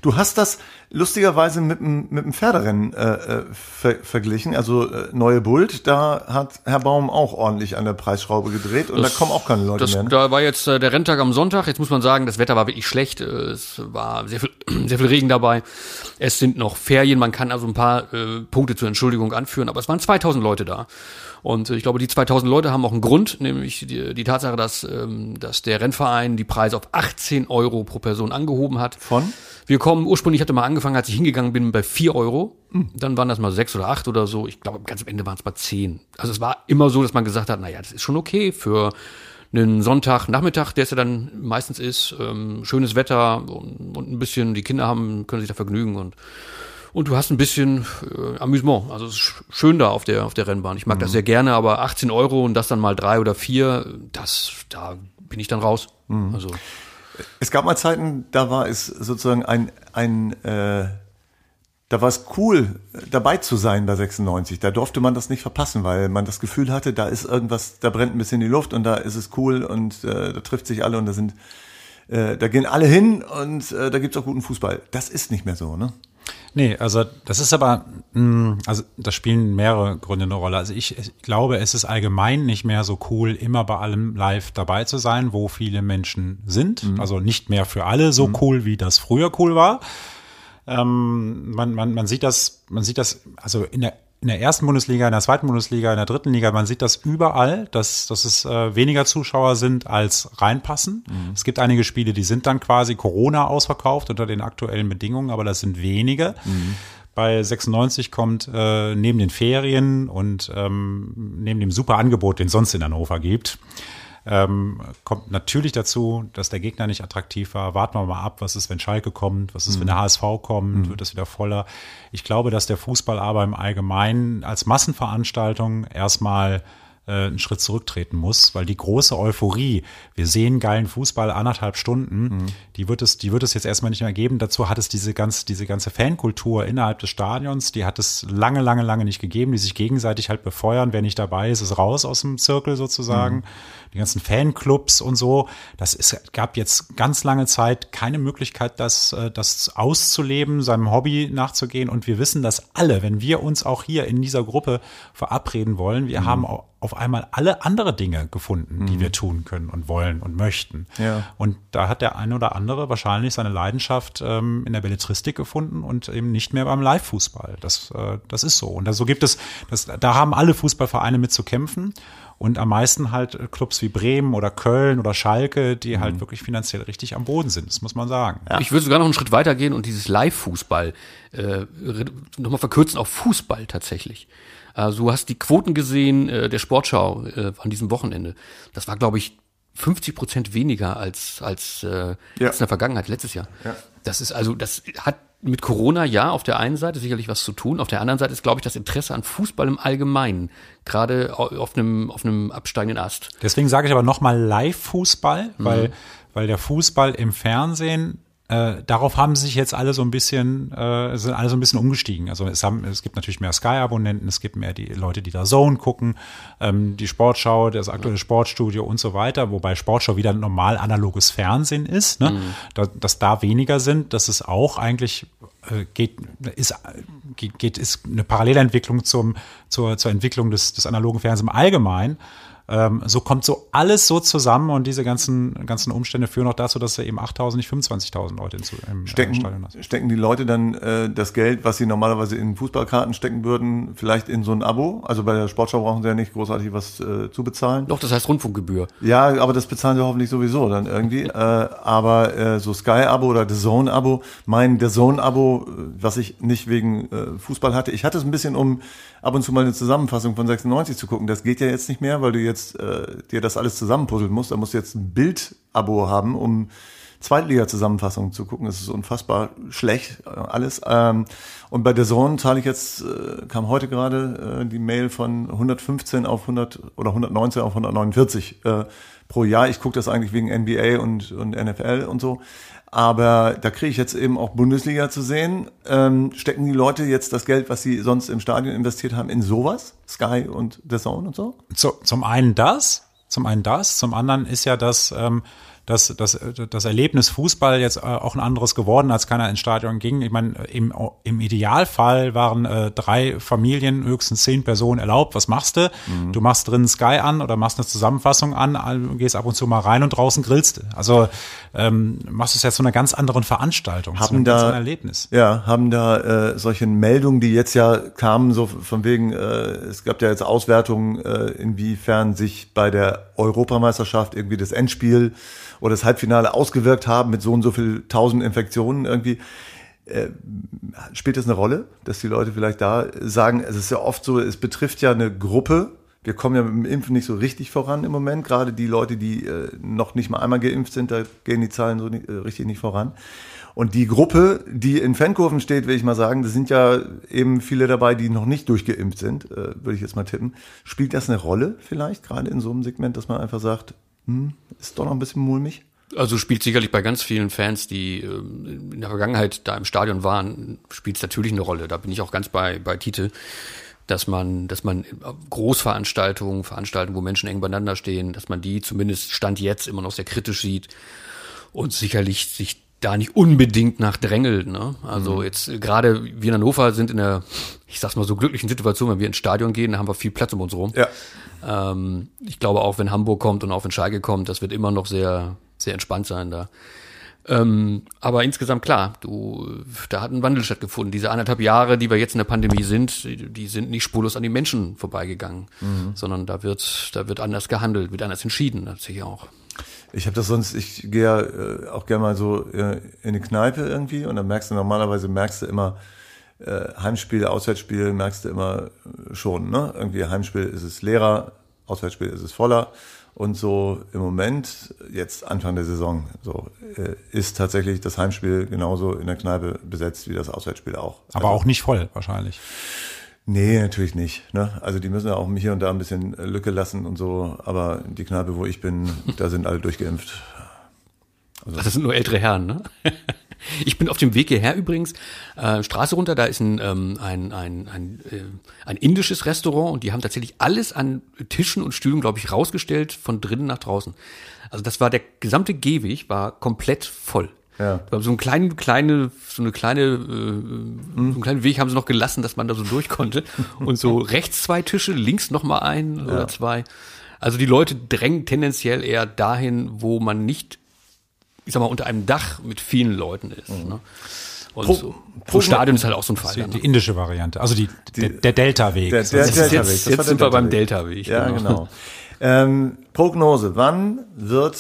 Du hast das lustigerweise mit dem, mit dem Pferderennen äh, äh, ver verglichen. Also äh, Neue Bult, da hat Herr Baum auch ordentlich an der Preisschraube gedreht und das, da kommen auch keine Leute das, mehr. Ne? Da war jetzt äh, der Renntag am Sonntag. Jetzt muss man sagen, das Wetter war wirklich schlecht. Äh, es war sehr viel, sehr viel Regen dabei. Es sind noch Ferien. Man kann also ein paar äh, Punkte zur Entschuldigung anführen, aber es waren 2000 Leute da. Und ich glaube, die 2000 Leute haben auch einen Grund, nämlich die, die Tatsache, dass, ähm, dass der Rennverein die Preise auf 18 Euro pro Person angehoben hat. Von? Wir kommen, ursprünglich hatte mal angefangen, als ich hingegangen bin, bei 4 Euro. Mhm. Dann waren das mal 6 oder 8 oder so. Ich glaube, ganz am Ende waren es mal 10. Also es war immer so, dass man gesagt hat, naja, das ist schon okay für einen Sonntagnachmittag, der es ja dann meistens ist, ähm, schönes Wetter und, und ein bisschen, die Kinder haben, können sich da vergnügen und und du hast ein bisschen äh, Amüsement. Also es ist schön da auf der auf der Rennbahn. Ich mag mhm. das sehr gerne, aber 18 Euro und das dann mal drei oder vier, das da bin ich dann raus. Mhm. Also es gab mal Zeiten, da war es sozusagen ein ein äh, da war es cool, dabei zu sein bei 96. Da durfte man das nicht verpassen, weil man das Gefühl hatte, da ist irgendwas, da brennt ein bisschen die Luft und da ist es cool und äh, da trifft sich alle und da sind, äh, da gehen alle hin und äh, da gibt's auch guten Fußball. Das ist nicht mehr so, ne? Nee, also das ist aber, hm, also da spielen mehrere Gründe eine Rolle. Also ich, ich, glaube, es ist allgemein nicht mehr so cool, immer bei allem live dabei zu sein, wo viele Menschen sind. Mhm. Also nicht mehr für alle so mhm. cool, wie das früher cool war. Ähm, man, man, man sieht das, man sieht das, also in der in der ersten Bundesliga, in der zweiten Bundesliga, in der dritten Liga, man sieht das überall, dass, dass es äh, weniger Zuschauer sind als reinpassen. Mhm. Es gibt einige Spiele, die sind dann quasi Corona ausverkauft unter den aktuellen Bedingungen, aber das sind wenige. Mhm. Bei 96 kommt äh, neben den Ferien und ähm, neben dem super Angebot, den es sonst in Hannover gibt, ähm, kommt natürlich dazu, dass der Gegner nicht attraktiv war. Warten wir mal ab, was ist, wenn Schalke kommt, was ist, mhm. wenn der HSV kommt, mhm. wird das wieder voller. Ich glaube, dass der Fußball aber im Allgemeinen als Massenveranstaltung erstmal äh, einen Schritt zurücktreten muss, weil die große Euphorie, wir sehen geilen Fußball anderthalb Stunden, mhm. die wird es, die wird es jetzt erstmal nicht mehr geben. Dazu hat es diese ganz, diese ganze Fankultur innerhalb des Stadions, die hat es lange, lange, lange nicht gegeben, die sich gegenseitig halt befeuern. Wer nicht dabei ist, ist raus aus dem Zirkel sozusagen. Mhm. Die ganzen Fanclubs und so. Das ist, gab jetzt ganz lange Zeit keine Möglichkeit, das, äh, das auszuleben, seinem Hobby nachzugehen. Und wir wissen das alle, wenn wir uns auch hier in dieser Gruppe verabreden wollen. Wir mhm. haben auf einmal alle andere Dinge gefunden, die wir tun können und wollen und möchten. Ja. Und da hat der eine oder andere wahrscheinlich seine Leidenschaft ähm, in der Belletristik gefunden und eben nicht mehr beim Live-Fußball. Das, äh, das ist so. Und da, so gibt es, das, da haben alle Fußballvereine mit zu kämpfen. Und am meisten halt Clubs wie Bremen oder Köln oder Schalke, die halt wirklich finanziell richtig am Boden sind, das muss man sagen. Ich würde sogar noch einen Schritt weiter gehen und dieses Live-Fußball äh, nochmal verkürzen auf Fußball tatsächlich. Also du hast die Quoten gesehen äh, der Sportschau äh, an diesem Wochenende. Das war, glaube ich, 50 Prozent weniger als als, äh, Ja. als in der Vergangenheit letztes Jahr. Ja. Das ist also, das hat mit Corona ja auf der einen Seite sicherlich was zu tun. Auf der anderen Seite ist, glaube ich, das Interesse an Fußball im Allgemeinen gerade au- auf einem auf einem absteigenden Ast. Deswegen sage ich aber nochmal Live-Fußball, weil, weil der Fußball im Fernsehen, äh, darauf haben sich jetzt alle so ein bisschen, äh, sind alle so ein bisschen umgestiegen. Also es, haben, es gibt natürlich mehr Sky-Abonnenten, es gibt mehr die Leute, die da Zone gucken, ähm, die Sportschau, das aktuelle Sportstudio und so weiter, wobei Sportschau wieder normal analoges Fernsehen ist, ne? da, dass da weniger sind, dass es auch eigentlich äh, geht, ist, geht, ist eine Parallelentwicklung zum, zur, zur Entwicklung des, des analogen Fernsehens im Allgemeinen. Ähm, so kommt so alles so zusammen und diese ganzen, ganzen Umstände führen auch dazu, dass du eben 8.000, nicht 25.000 Leute in, im äh, Stadion Stecken, hast. stecken die Leute dann äh, das Geld, was sie normalerweise in Fußballkarten stecken würden, vielleicht in so ein Abo? Also bei der Sportschau brauchen sie ja nicht großartig was äh, zu bezahlen. Doch, das heißt Rundfunkgebühr. Ja, aber das bezahlen sie hoffentlich sowieso dann irgendwie. äh, aber äh, so Sky-Abo oder The Zone-Abo, mein The Zone-Abo, äh, was ich nicht wegen äh, Fußball hatte, ich hatte es ein bisschen, um ab und zu mal eine Zusammenfassung von 96 zu gucken. Das geht ja jetzt nicht mehr, weil du jetzt äh, dir das alles zusammenpuzzeln musst. Da musst du jetzt ein Bild-Abo haben, um Zweitliga-Zusammenfassungen zu gucken. Das ist unfassbar schlecht äh, alles. Ähm, und bei der Zone zahle ich jetzt, äh, kam heute gerade äh, die Mail von 115 auf 100 oder 119 auf 149 äh, pro Jahr. Ich gucke das eigentlich wegen NBA und, und NFL und so. Aber da kriege ich jetzt eben auch Bundesliga zu sehen. Ähm, stecken die Leute jetzt das Geld, was sie sonst im Stadion investiert haben, in sowas? Sky und The Zone und so? Zu, zum einen das, zum einen das, zum anderen ist ja das, ähm, das, das, das Erlebnis Fußball jetzt äh, auch ein anderes geworden, als keiner ins Stadion ging. Ich meine, im, im Idealfall waren äh, drei Familien, höchstens zehn Personen erlaubt. Was machst du? Du machst drinnen Sky an oder machst eine Zusammenfassung an, gehst ab und zu mal rein und draußen grillst. du. Also ähm, machst es jetzt zu einer ganz anderen Veranstaltung, zu Haben ganz da- anderen Erlebnis. Ja, haben da äh, solche Meldungen, die jetzt ja kamen, so von wegen, äh, es gab ja jetzt Auswertungen, äh, inwiefern sich bei der Europameisterschaft irgendwie das Endspiel oder das Halbfinale ausgewirkt haben mit so und so viel tausend Infektionen irgendwie. Äh, spielt das eine Rolle, dass die Leute vielleicht da sagen, es ist ja oft so, es betrifft ja eine Gruppe. Wir kommen ja mit dem Impfen nicht so richtig voran im Moment. Gerade die Leute, die äh, noch nicht mal einmal geimpft sind, da gehen die Zahlen so nicht, äh, richtig nicht voran. Und die Gruppe, die in Fankurven steht, will ich mal sagen, das sind ja eben viele dabei, die noch nicht durchgeimpft sind, äh, würde ich jetzt mal tippen. Spielt das eine Rolle vielleicht, gerade in so einem Segment, dass man einfach sagt, hm, ist doch noch ein bisschen mulmig? Also spielt sicherlich bei ganz vielen Fans, die ähm, in der Vergangenheit da im Stadion waren, spielt es natürlich eine Rolle. Da bin ich auch ganz bei, bei Tite, dass man, dass man Großveranstaltungen, Veranstaltungen, wo Menschen eng beieinander stehen, dass man die zumindest Stand jetzt immer noch sehr kritisch sieht und sicherlich sich da nicht unbedingt nach drängelt. Ne? Also jetzt äh, gerade wir in Hannover sind in der, ich sag's mal so glücklichen Situation, wenn wir ins Stadion gehen, da haben wir viel Platz um uns rum. Ja. Ähm, ich glaube auch, wenn Hamburg kommt und auch wenn Schalke kommt, das wird immer noch sehr, sehr entspannt sein da. Ähm, aber insgesamt klar, du, da hat ein Wandel stattgefunden. Diese anderthalb Jahre, die wir jetzt in der Pandemie sind, die sind nicht spurlos an die Menschen vorbeigegangen, sondern da wird, da wird anders gehandelt, wird anders entschieden, tatsächlich auch. Ich habe das sonst, ich gehe ja äh, auch gerne mal so äh, in die Kneipe irgendwie und dann merkst du normalerweise merkst du immer äh, Heimspiel, Auswärtsspiel merkst du immer äh, schon, ne? Irgendwie Heimspiel ist es leerer, Auswärtsspiel ist es voller und so im Moment jetzt Anfang der Saison so äh, ist tatsächlich das Heimspiel genauso in der Kneipe besetzt wie das Auswärtsspiel auch. Aber auch nicht voll, wahrscheinlich. Nee, natürlich nicht. Ne? Also die müssen ja auch hier und da ein bisschen Lücke lassen und so. Aber die Kneipe, wo ich bin, da sind alle durchgeimpft. Das sind nur ältere Herren, ne? Ich bin auf dem Weg hierher übrigens, äh, Straße runter, da ist ein, ähm, ein, ein, ein, äh, ein indisches Restaurant und die haben tatsächlich alles an Tischen und Stühlen, glaube ich, rausgestellt, von drinnen nach draußen. Also das war der gesamte Gehweg war komplett voll. Ja. So einen kleinen, kleine, so eine kleine, äh, so einen kleinen Weg haben sie noch gelassen, dass man da so durch konnte. Und so rechts zwei Tische, links noch mal ein oder zwei. Also die Leute drängen tendenziell eher dahin, wo man nicht, ich sag mal, unter einem Dach mit vielen Leuten ist. Ne? Und Pro- so, pro- Stadion ist halt auch so ein Fall. Die, dann, die ne? indische Variante, also die, der, der Delta-Weg. Der, der Deltaweg, jetzt, jetzt sind wir beim Deltaweg. Ja, genau. Ähm, Prognose, wann wird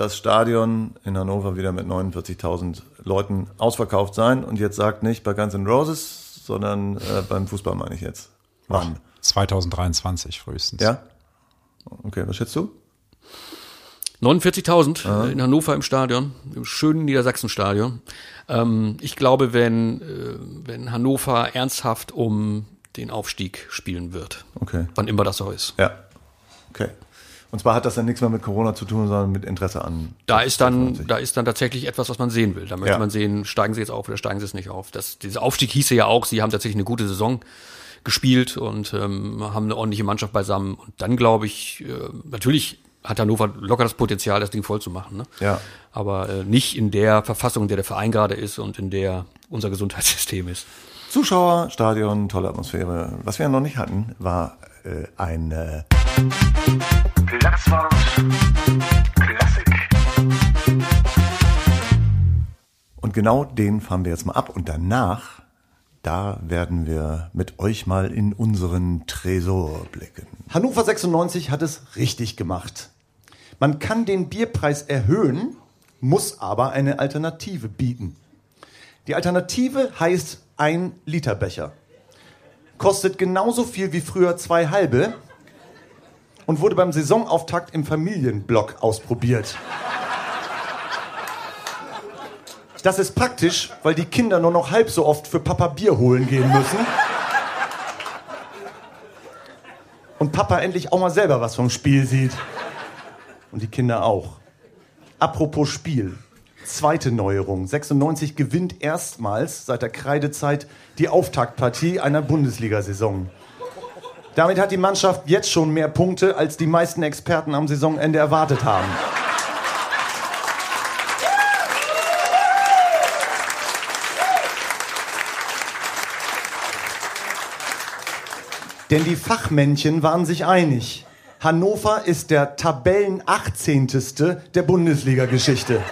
das Stadion in Hannover wieder mit 49.000 Leuten ausverkauft sein? Und jetzt sagt nicht bei Guns N' Roses, sondern äh, beim Fußball meine ich jetzt. Wann? 2023 frühestens. Ja? Okay, was schätzt du? 49.000 in Hannover im Stadion, im schönen Niedersachsen-Stadion. Ähm, ich glaube, wenn, äh, wenn Hannover ernsthaft um den Aufstieg spielen wird, Okay. wann immer das so ist. Ja. Okay. Und zwar hat das dann nichts mehr mit Corona zu tun, sondern mit Interesse an. Da ist dann, 96. da ist dann tatsächlich etwas, was man sehen will. Da möchte Ja. man sehen, steigen sie jetzt auf oder steigen sie es nicht auf. Das, dieser Aufstieg hieße ja auch, sie haben tatsächlich eine gute Saison gespielt und ähm, haben eine ordentliche Mannschaft beisammen. Und dann glaube ich, äh, natürlich hat Hannover locker das Potenzial, das Ding voll zu machen. Ne? Ja. Aber äh, nicht in der Verfassung, in der der Verein gerade ist und in der unser Gesundheitssystem ist. Zuschauer, Stadion, tolle Atmosphäre. Was wir noch nicht hatten, war äh, ein äh, Platzwart Klassik. Und genau den fahren wir jetzt mal ab. Und danach, da werden wir mit euch mal in unseren Tresor blicken. Hannover 96 hat es richtig gemacht. Man kann den Bierpreis erhöhen, muss aber eine Alternative bieten. Die Alternative heißt ein Liter Becher. Kostet genauso viel wie früher zwei halbe und wurde beim Saisonauftakt im Familienblock ausprobiert. Das ist praktisch, weil die Kinder nur noch halb so oft für Papa Bier holen gehen müssen. Und Papa endlich auch mal selber was vom Spiel sieht. Und die Kinder auch. Apropos Spiel. Zweite Neuerung. 96 gewinnt erstmals seit der Kreidezeit die Auftaktpartie einer Bundesliga-Saison. Damit hat die Mannschaft jetzt schon mehr Punkte, als die meisten Experten am Saisonende erwartet haben. Denn die Fachmännchen waren sich einig. Hannover ist der Tabellen 18. der Bundesliga-Geschichte.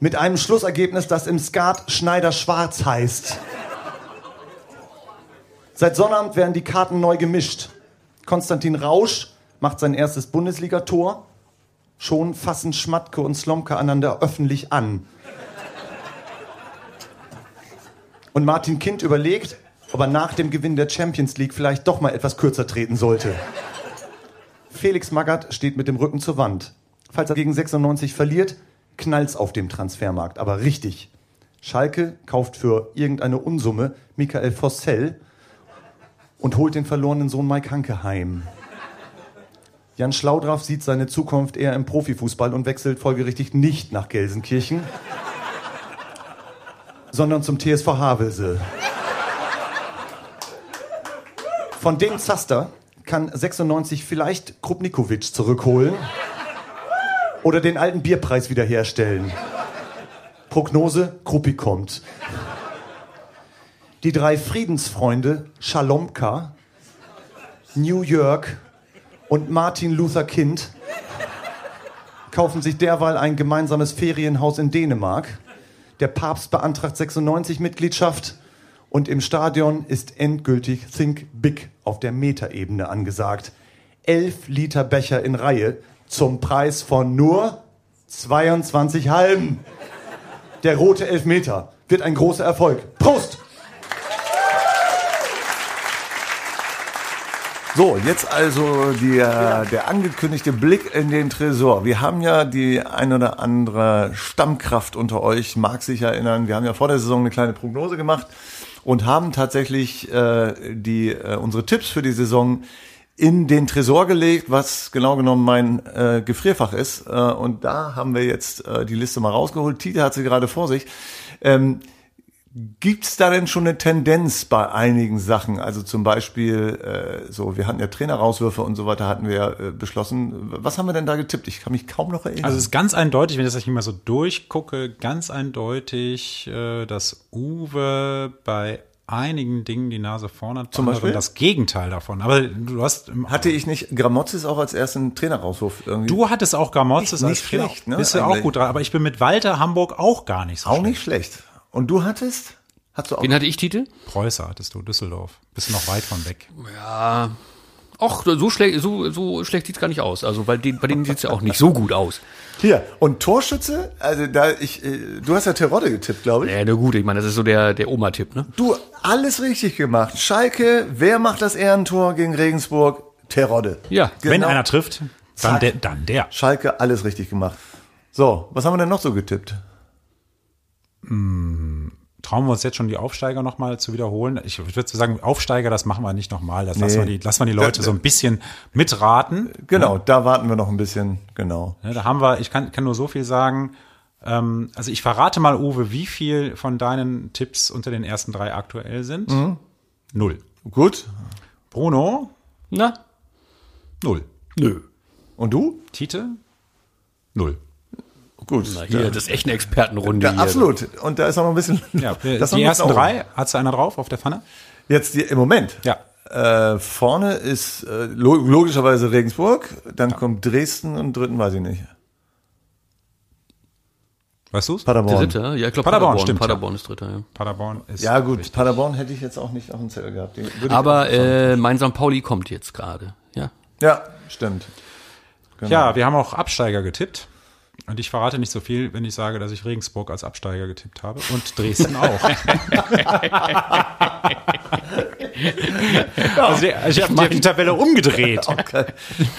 Mit einem Schlussergebnis, das im Skat Schneider-Schwarz heißt. Seit Sonnabend werden die Karten neu gemischt. Konstantin Rausch macht sein erstes Bundesligator. Schon fassen Schmatke und Slomka einander öffentlich an. Und Martin Kind überlegt, ob er nach dem Gewinn der Champions League vielleicht doch mal etwas kürzer treten sollte. Felix Magath steht mit dem Rücken zur Wand. Falls er gegen 96 verliert, knallt's auf dem Transfermarkt, aber richtig. Schalke kauft für irgendeine Unsumme Michael Vossell und holt den verlorenen Sohn Mike Hanke heim. Jan Schlaudraff sieht seine Zukunft eher im Profifußball und wechselt folgerichtig nicht nach Gelsenkirchen, sondern zum TSV Havelse. Von dem Zaster kann 96 vielleicht Krupnikovic zurückholen oder den alten Bierpreis wiederherstellen. Prognose, Kruppi kommt. Die drei Friedensfreunde Schalomka, New York und Martin Luther Kind kaufen sich derweil ein gemeinsames Ferienhaus in Dänemark. Der Papst beantragt 96 Mitgliedschaft und im Stadion ist endgültig Think Big auf der Metaebene angesagt. Elf Liter Becher in Reihe zum Preis von nur 22 halben. Der rote Elfmeter wird ein großer Erfolg. So, jetzt also der, der angekündigte Blick in den Tresor. Wir haben ja die ein oder andere Stammkraft unter euch, mag sich erinnern. Wir haben ja vor der Saison eine kleine Prognose gemacht und haben tatsächlich äh, die, äh, unsere Tipps für die Saison in den Tresor gelegt, was genau genommen mein äh, Gefrierfach ist. Äh, und da haben wir jetzt äh, die Liste mal rausgeholt. Tite hat sie gerade vor sich. Ähm, Gibt's da denn schon eine Tendenz bei einigen Sachen? Also zum Beispiel, äh, so, wir hatten ja Trainerauswürfe und so weiter, hatten wir ja äh, beschlossen. Was haben wir denn da getippt? Ich kann mich kaum noch erinnern. Also es ist ganz eindeutig, wenn ich das nicht mal so durchgucke, ganz eindeutig, äh, dass Uwe bei einigen Dingen die Nase vorne hat, Zum bei Beispiel? das Gegenteil davon. Aber du hast Hatte ich nicht Gramozis auch als ersten Trainerauswurf irgendwie? Du hattest auch Gramozis Nicht als Trainer. schlecht, ne, Bist du auch gut dran. Aber ich bin mit Walter Hamburg auch gar nicht so auch schlecht. nicht schlecht. Und du hattest? Hast du auch? Wen hatte ich Titel? Preußer hattest du, Düsseldorf. Bist du noch weit von weg. Ja. Och, so schlecht, so, so schlecht sieht's gar nicht aus. Also, weil den, bei denen sieht's ja auch nicht so gut aus. Hier. Und Torschütze? Also da ich, äh, du hast ja Terodde getippt, glaube ich. Ja, na gut, ich meine, das ist so der, der Oma-Tipp, ne? Du, alles richtig gemacht. Schalke, wer macht das Ehrentor gegen Regensburg? Terodde. Ja. Wenn Genau. einer trifft, dann der, dann der. Schalke, alles richtig gemacht. So, was haben wir denn noch so getippt? Trauen wir uns jetzt schon die Aufsteiger nochmal zu wiederholen? Ich würde sagen, Aufsteiger, das machen wir nicht nochmal. Das lassen, wir die, lassen wir die Leute so ein bisschen mitraten. Genau, da warten wir noch ein bisschen. Genau. Ja, da haben wir, ich kann, kann nur so viel sagen. Ähm, also ich verrate mal, Uwe, wie viel von deinen Tipps unter den ersten drei aktuell sind. Null. Gut. Bruno, Na? null. Nö. Und du? Tite, null. Gut. Na, hier, das ist echt eine Expertenrunde Ja, hier. absolut. Und da ist auch noch ein bisschen. Ja, das ist noch die ein ersten bisschen drei, hat's da einer drauf auf der Pfanne? Jetzt die, im Moment. Ja. Äh, vorne ist äh, lo logischerweise Regensburg, dann kommt Dresden und dritten weiß ich nicht. Weißt du's? Paderborn. Dritter? Ja, ich glaube Paderborn, Paderborn. stimmt, Paderborn ist Dritter, ja. Paderborn ist. Ja gut, richtig. Paderborn hätte ich jetzt auch nicht auf dem Zettel gehabt. Aber äh, mein St. Pauli kommt jetzt gerade, ja. ja, stimmt. Genau. Ja, wir haben auch Absteiger getippt. Und ich verrate nicht so viel, wenn ich sage, dass ich Regensburg als Absteiger getippt habe. Und Dresden auch. also ich habe die Tabelle umgedreht. Okay.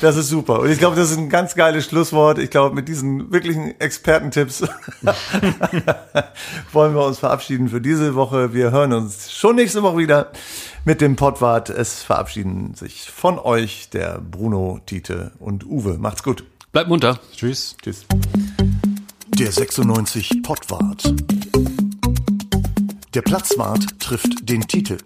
Das ist super. Und ich glaube, das ist ein ganz geiles Schlusswort. Ich glaube, mit diesen wirklichen Expertentipps wollen wir uns verabschieden für diese Woche. Wir hören uns schon nächste Woche wieder mit dem Pottwart. Es verabschieden sich von euch der Bruno, Tite und Uwe. Macht's gut. Bleibt munter. Tschüss. Tschüss. Der 96 Pottwart. Der Platzwart trifft den Titel.